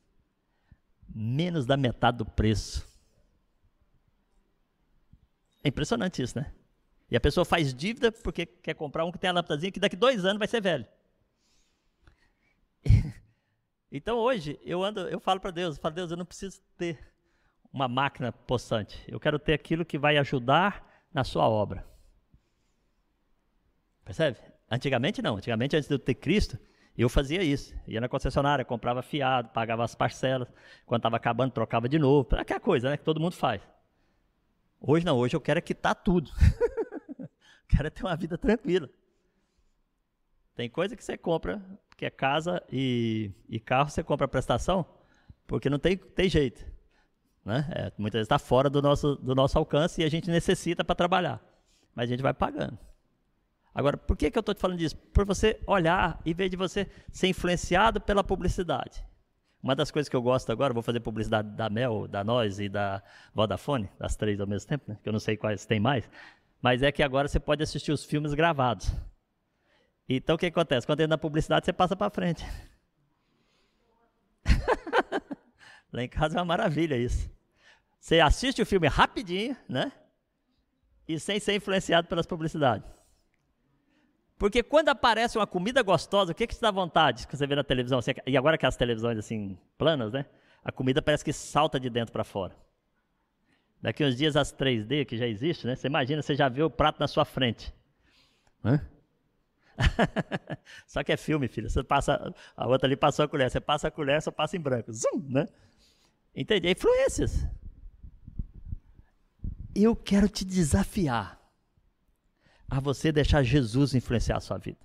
menos da metade do preço. É impressionante isso, né? E a pessoa faz dívida porque quer comprar um que tem a lâmpadazinha que daqui dois anos vai ser velho. Então hoje eu ando, eu falo para Deus, eu falo, Deus, eu não preciso ter uma máquina possante. Eu quero ter aquilo que vai ajudar na sua obra. Percebe? Antigamente não. Antigamente, antes de eu ter Cristo, eu fazia isso. Ia na concessionária, comprava fiado, pagava as parcelas. Quando estava acabando, trocava de novo. Aquela coisa né, que todo mundo faz. Hoje não, hoje eu quero quitar tudo. quero ter uma vida tranquila. Tem coisa que você compra, que é casa e, e carro, você compra a prestação, porque não tem, tem jeito. Né? É, muitas vezes está fora do nosso, do nosso alcance e a gente necessita para trabalhar. Mas a gente vai pagando. Agora, por que, que eu estou te falando disso? Por você olhar e ver de você ser influenciado pela publicidade. Uma das coisas que eu gosto agora, vou fazer publicidade da Mel, da Nós e da Vodafone, das três ao mesmo tempo, né? que eu não sei quais tem mais, mas é que agora você pode assistir os filmes gravados. Então o que acontece? Quando entra na publicidade, você passa para frente. Lá em casa é uma maravilha isso. Você assiste o filme rapidinho, né? E sem ser influenciado pelas publicidades. Porque quando aparece uma comida gostosa, o que, que te dá vontade que você vê na televisão? E agora que as televisões assim, planas, né? A comida parece que salta de dentro para fora. Daqui uns dias as 3D, que já existe, né? Você imagina, você já vê o prato na sua frente. Hã? só que é filme, filho. Você passa, a outra ali passou a colher, você passa a colher, só passa em branco. Zum, né? Entende? É influências. Eu quero te desafiar a você deixar Jesus influenciar a sua vida.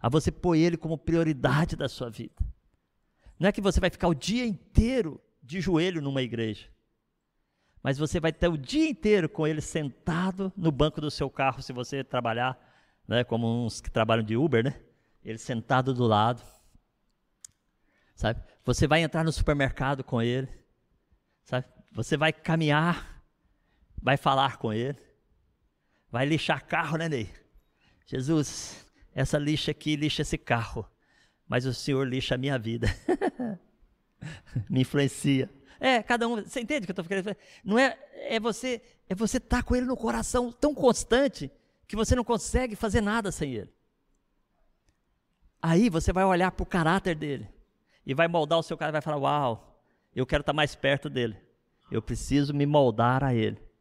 A você pôr ele como prioridade da sua vida. Não é que você vai ficar o dia inteiro de joelho numa igreja. Mas você vai ter o dia inteiro com ele sentado no banco do seu carro, se você trabalhar, né, como uns que trabalham de Uber, né? Ele sentado do lado. Sabe? Você vai entrar no supermercado com ele. Sabe? Você vai caminhar, vai falar com ele. Vai lixar carro, né, Ney? Jesus, essa lixa aqui lixa esse carro, mas o Senhor lixa a minha vida. Me influencia. É, cada um, você entende o que eu estou querendo Não é, é você, é você estar tá com ele no coração tão constante que você não consegue fazer nada sem ele. Aí você vai olhar para o caráter dele e vai moldar o seu caráter, vai falar: Uau, eu quero estar tá mais perto dele. Eu preciso me moldar a ele.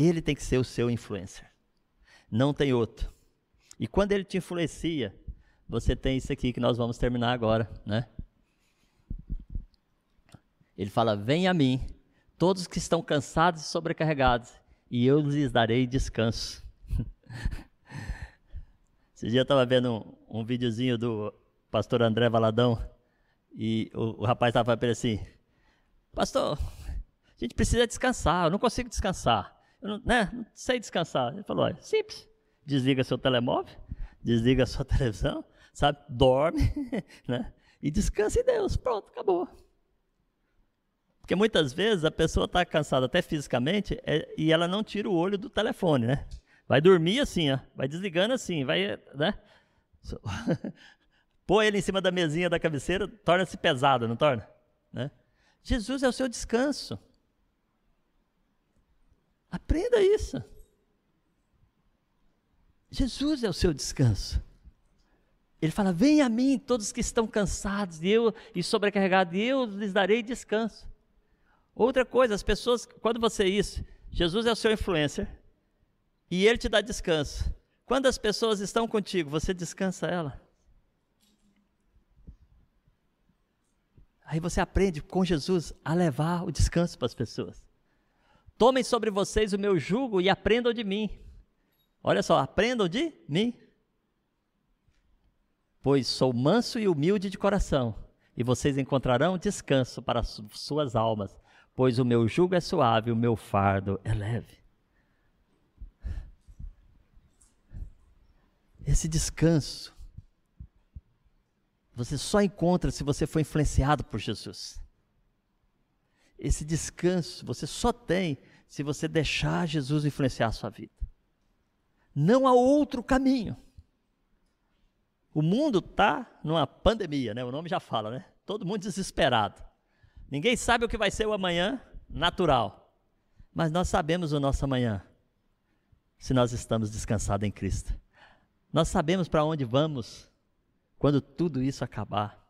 Ele tem que ser o seu influencer. Não tem outro. E quando ele te influencia, você tem isso aqui que nós vamos terminar agora, né? Ele fala: "Vem a mim, todos que estão cansados e sobrecarregados, e eu lhes darei descanso." Esse dia eu estava vendo um, um videozinho do pastor André Valadão e o, o rapaz estava falando assim: Pastor, a gente precisa descansar, eu não consigo descansar não, né, não sei descansar. Ele falou: olha, simples. Desliga seu telemóvel, desliga sua televisão, sabe? Dorme, né? E descansa em Deus. Pronto, acabou. Porque muitas vezes a pessoa está cansada até fisicamente é, e ela não tira o olho do telefone, né? Vai dormir assim, ó, vai desligando assim, vai, né? Ele em cima da mesinha da cabeceira, torna-se pesado, não torna? Né? Jesus é o seu descanso. Aprenda isso. Jesus é o seu descanso. Ele fala: Venha a mim, todos que estão cansados e, eu, e sobrecarregados, e eu lhes darei descanso. Outra coisa, as pessoas, quando você isso, Jesus é o seu influencer e ele te dá descanso. Quando as pessoas estão contigo, você descansa ela. Aí você aprende com Jesus a levar o descanso para as pessoas. Tomem sobre vocês o meu jugo e aprendam de mim. Olha só, aprendam de mim. Pois sou manso e humilde de coração, e vocês encontrarão descanso para suas almas, pois o meu jugo é suave, o meu fardo é leve. Esse descanso você só encontra se você for influenciado por Jesus. Esse descanso você só tem se você deixar Jesus influenciar a sua vida. Não há outro caminho. O mundo está numa pandemia, né? O nome já fala, né? Todo mundo desesperado. Ninguém sabe o que vai ser o amanhã natural. Mas nós sabemos o nosso amanhã. Se nós estamos descansados em Cristo. Nós sabemos para onde vamos quando tudo isso acabar.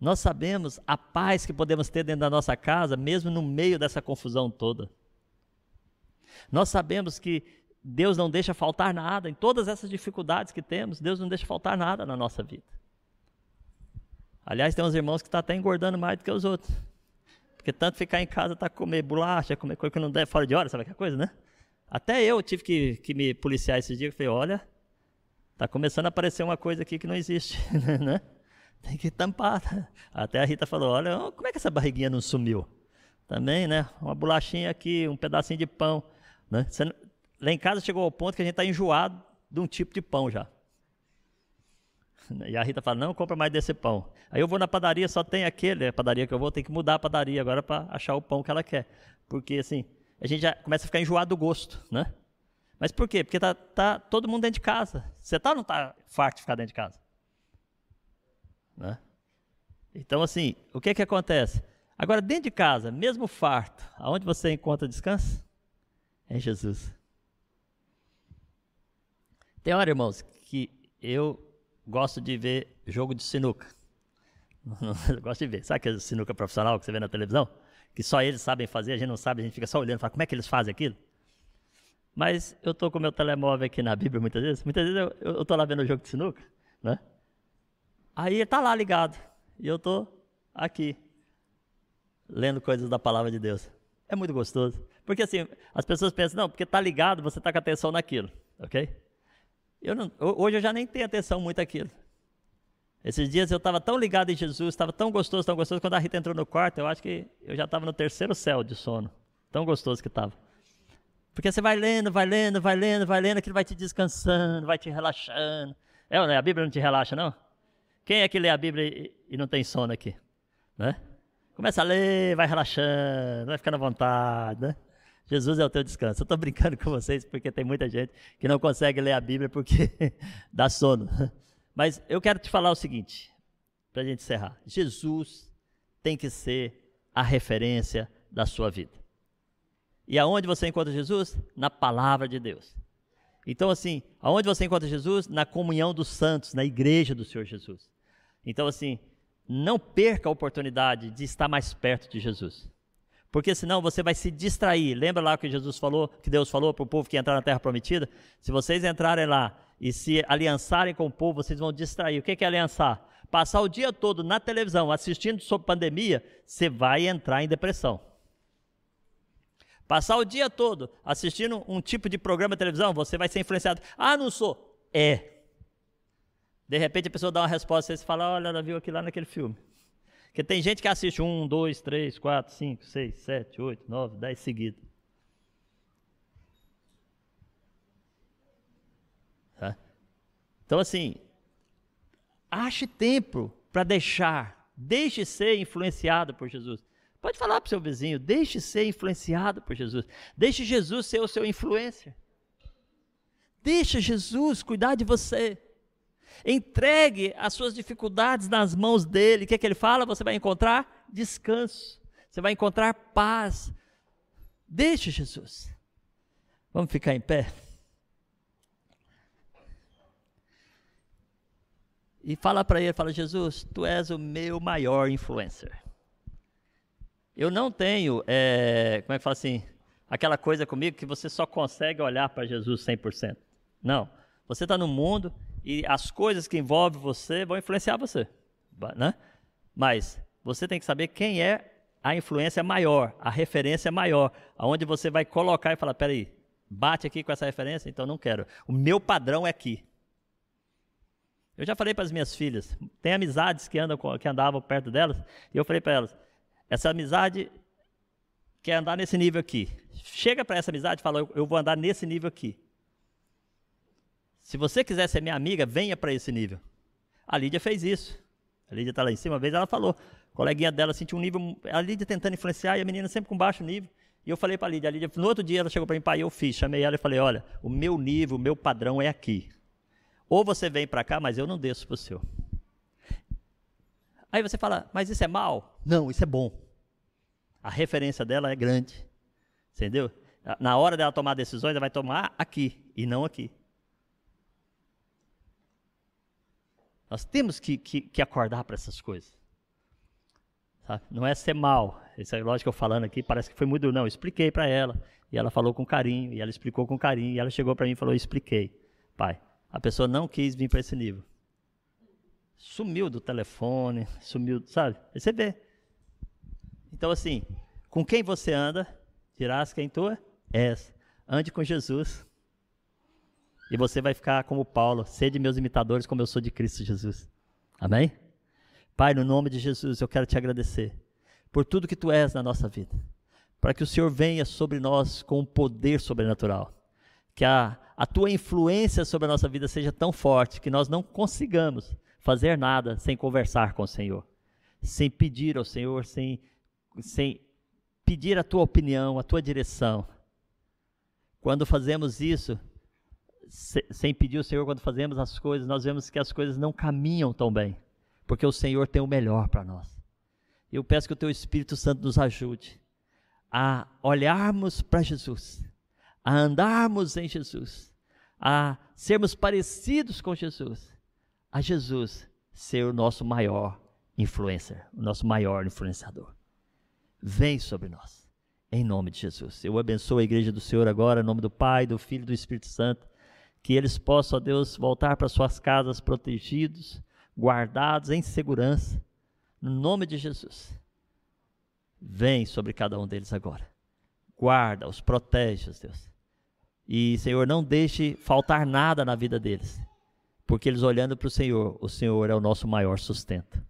Nós sabemos a paz que podemos ter dentro da nossa casa, mesmo no meio dessa confusão toda. Nós sabemos que Deus não deixa faltar nada em todas essas dificuldades que temos, Deus não deixa faltar nada na nossa vida. Aliás, tem uns irmãos que estão tá até engordando mais do que os outros. Porque tanto ficar em casa tá comer bolacha, comer coisa que não deve fora de hora, sabe aquela coisa, né? Até eu tive que, que me policiar esses dias, falei, olha, tá começando a aparecer uma coisa aqui que não existe, né? Tem que tampar. Até a Rita falou: Olha, como é que essa barriguinha não sumiu? Também, né? Uma bolachinha aqui, um pedacinho de pão. Né? Você, lá em casa chegou ao ponto que a gente está enjoado de um tipo de pão já. E a Rita fala: Não, compra mais desse pão. Aí eu vou na padaria, só tem aquele. A padaria que eu vou, tem que mudar a padaria agora para achar o pão que ela quer. Porque assim, a gente já começa a ficar enjoado do gosto, né? Mas por quê? Porque tá, tá todo mundo dentro de casa. Você tá ou não tá farto de ficar dentro de casa? Né? Então, assim, o que, que acontece? Agora, dentro de casa, mesmo farto, aonde você encontra descanso? É Jesus. Tem hora, irmãos, que eu gosto de ver jogo de sinuca. eu gosto de ver. Sabe aquele sinuca profissional que você vê na televisão? Que só eles sabem fazer, a gente não sabe, a gente fica só olhando, fala, como é que eles fazem aquilo? Mas eu estou com meu telemóvel aqui na Bíblia muitas vezes. Muitas vezes eu estou lá vendo o jogo de sinuca, né? Aí ele está lá ligado. E eu estou aqui, lendo coisas da palavra de Deus. É muito gostoso. Porque assim, as pessoas pensam, não, porque está ligado, você está com atenção naquilo, ok? Eu não, hoje eu já nem tenho atenção muito aquilo. Esses dias eu estava tão ligado em Jesus, estava tão gostoso, tão gostoso. Quando a Rita entrou no quarto, eu acho que eu já estava no terceiro céu de sono. Tão gostoso que estava. Porque você vai lendo, vai lendo, vai lendo, vai lendo, aquilo vai te descansando, vai te relaxando. É, não é? A Bíblia não te relaxa, não? Quem é que lê a Bíblia e não tem sono aqui? Né? Começa a ler, vai relaxando, vai ficando à vontade, né? Jesus é o teu descanso. Eu estou brincando com vocês porque tem muita gente que não consegue ler a Bíblia porque dá sono. Mas eu quero te falar o seguinte, para a gente encerrar. Jesus tem que ser a referência da sua vida. E aonde você encontra Jesus? Na palavra de Deus. Então, assim, aonde você encontra Jesus? Na comunhão dos santos, na igreja do Senhor Jesus. Então, assim, não perca a oportunidade de estar mais perto de Jesus. Porque senão você vai se distrair. Lembra lá que Jesus falou, que Deus falou para o povo que entrar na terra prometida? Se vocês entrarem lá e se aliançarem com o povo, vocês vão distrair. O que é aliançar? Passar o dia todo na televisão assistindo sobre pandemia, você vai entrar em depressão. Passar o dia todo assistindo um tipo de programa de televisão, você vai ser influenciado. Ah, não sou. É. De repente a pessoa dá uma resposta e você fala, olha, ela viu aquilo lá naquele filme. Porque tem gente que assiste um, dois, três, quatro, cinco, seis, sete, oito, nove, dez seguidos. Tá? Então, assim, ache tempo para deixar, deixe ser influenciado por Jesus. Pode falar para o seu vizinho, deixe ser influenciado por Jesus. Deixe Jesus ser o seu influência. Deixe Jesus cuidar de você. Entregue as suas dificuldades nas mãos dele. O que, é que ele fala? Você vai encontrar descanso. Você vai encontrar paz. Deixe Jesus. Vamos ficar em pé? E fala para ele, fala, Jesus, tu és o meu maior influencer. Eu não tenho, é, como é que fala assim, aquela coisa comigo que você só consegue olhar para Jesus 100%. Não. Você está no mundo e as coisas que envolvem você vão influenciar você. Né? Mas você tem que saber quem é a influência maior, a referência maior, aonde você vai colocar e falar, peraí, bate aqui com essa referência, então não quero. O meu padrão é aqui. Eu já falei para as minhas filhas, tem amizades que, andam, que andavam perto delas, e eu falei para elas, essa amizade quer andar nesse nível aqui. Chega para essa amizade e fala, eu, eu vou andar nesse nível aqui. Se você quiser ser minha amiga, venha para esse nível. A Lídia fez isso. A Lídia está lá em cima. Uma vez ela falou, a coleguinha dela sentiu um nível, a Lídia tentando influenciar e a menina sempre com baixo nível. E eu falei para a Lídia, a Lídia, no outro dia ela chegou para mim, pai, eu fiz, chamei ela e falei, olha, o meu nível, o meu padrão é aqui. Ou você vem para cá, mas eu não desço para o seu. Aí você fala, mas isso é mal? Não, isso é bom. A referência dela é grande. Entendeu? Na hora dela tomar decisões, ela vai tomar aqui e não aqui. Nós temos que, que, que acordar para essas coisas. Sabe? Não é ser mal. Esse é lógico que eu falando aqui, parece que foi muito. Não, eu expliquei para ela. E ela falou com carinho. E ela explicou com carinho. E ela chegou para mim e falou: expliquei. Pai, a pessoa não quis vir para esse nível. Sumiu do telefone, sumiu, sabe? Aí você vê. Então, assim, com quem você anda, dirás quem tu és. Ande com Jesus. E você vai ficar como Paulo, sede meus imitadores como eu sou de Cristo Jesus. Amém? Pai, no nome de Jesus, eu quero te agradecer por tudo que tu és na nossa vida. Para que o Senhor venha sobre nós com um poder sobrenatural. Que a, a tua influência sobre a nossa vida seja tão forte que nós não consigamos fazer nada sem conversar com o Senhor, sem pedir ao Senhor, sem, sem pedir a tua opinião, a tua direção. Quando fazemos isso, sem pedir ao Senhor, quando fazemos as coisas, nós vemos que as coisas não caminham tão bem, porque o Senhor tem o melhor para nós. Eu peço que o teu Espírito Santo nos ajude a olharmos para Jesus, a andarmos em Jesus, a sermos parecidos com Jesus, a Jesus ser o nosso maior influencer, o nosso maior influenciador. Vem sobre nós, em nome de Jesus. Eu abençoo a igreja do Senhor agora, em nome do Pai, do Filho e do Espírito Santo, que eles possam, ó Deus, voltar para suas casas protegidos, guardados em segurança no nome de Jesus. Vem sobre cada um deles agora. Guarda, os protege, Deus. E, Senhor, não deixe faltar nada na vida deles. Porque eles olhando para o Senhor, o Senhor é o nosso maior sustento.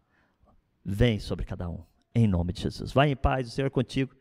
Vem sobre cada um, em nome de Jesus. Vai em paz, o Senhor é contigo.